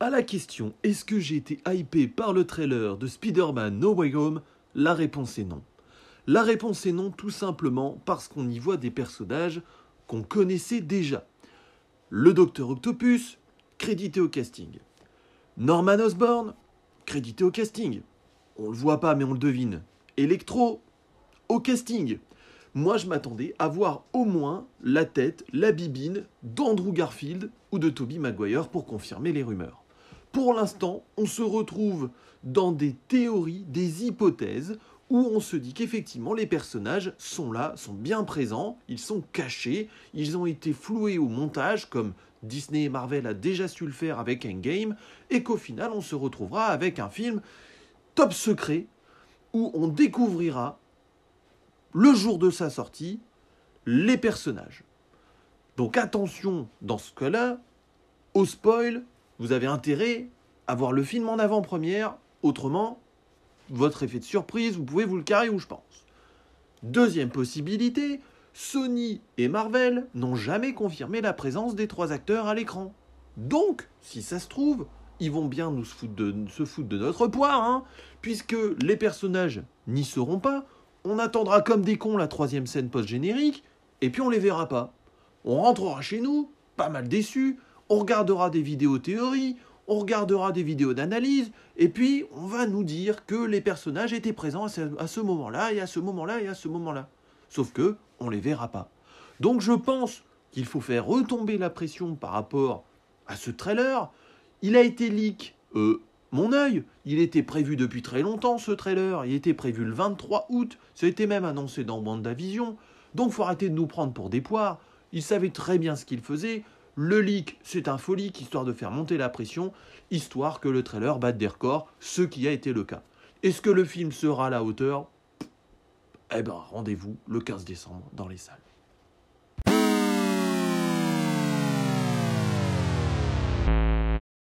À la question est-ce que j'ai été hypé par le trailer de Spider-Man No Way Home La réponse est non. La réponse est non tout simplement parce qu'on y voit des personnages qu'on connaissait déjà. Le Docteur Octopus, crédité au casting. Norman Osborn, crédité au casting. On le voit pas mais on le devine. Electro, au casting. Moi je m'attendais à voir au moins la tête, la bibine d'Andrew Garfield ou de Toby Maguire pour confirmer les rumeurs. Pour l'instant, on se retrouve dans des théories, des hypothèses, où on se dit qu'effectivement les personnages sont là, sont bien présents, ils sont cachés, ils ont été floués au montage, comme Disney et Marvel a déjà su le faire avec Endgame, et qu'au final on se retrouvera avec un film top secret, où on découvrira, le jour de sa sortie, les personnages. Donc attention dans ce cas-là, au spoil, vous avez intérêt à voir le film en avant-première, autrement, votre effet de surprise, vous pouvez vous le carrer où je pense. Deuxième possibilité, Sony et Marvel n'ont jamais confirmé la présence des trois acteurs à l'écran. Donc, si ça se trouve, ils vont bien nous se foutre de, notre poire, hein, puisque les personnages n'y seront pas. On attendra comme des cons la troisième scène post-générique, et puis on les verra pas. On rentrera chez nous, pas mal déçus, on regardera des vidéos théories, on regardera des vidéos d'analyse, et puis on va nous dire que les personnages étaient présents à ce moment-là, et à ce moment-là, et à ce moment-là. Sauf que on les verra pas. Donc je pense qu'il faut faire retomber la pression par rapport à ce trailer. Il a été leak, euh, mon œil, il était prévu depuis très longtemps ce trailer, il était prévu le 23 août, ça a été même annoncé dans Vision. donc faut arrêter de nous prendre pour des poires. Il savait très bien ce qu'il faisait, le leak, c'est un faux leak, histoire de faire monter la pression, histoire que le trailer batte des records, ce qui a été le cas. Est-ce que le film sera à la hauteur? Eh ben, rendez-vous le 15 décembre dans les salles.